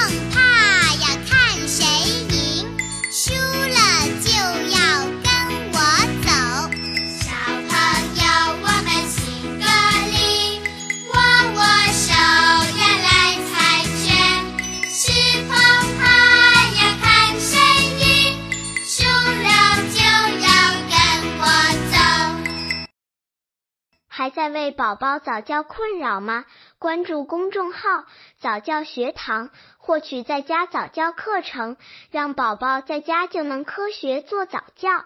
胖胖还在为宝宝早教困扰吗？关注公众号早教学堂，获取在家早教课程，让宝宝在家就能科学做早教。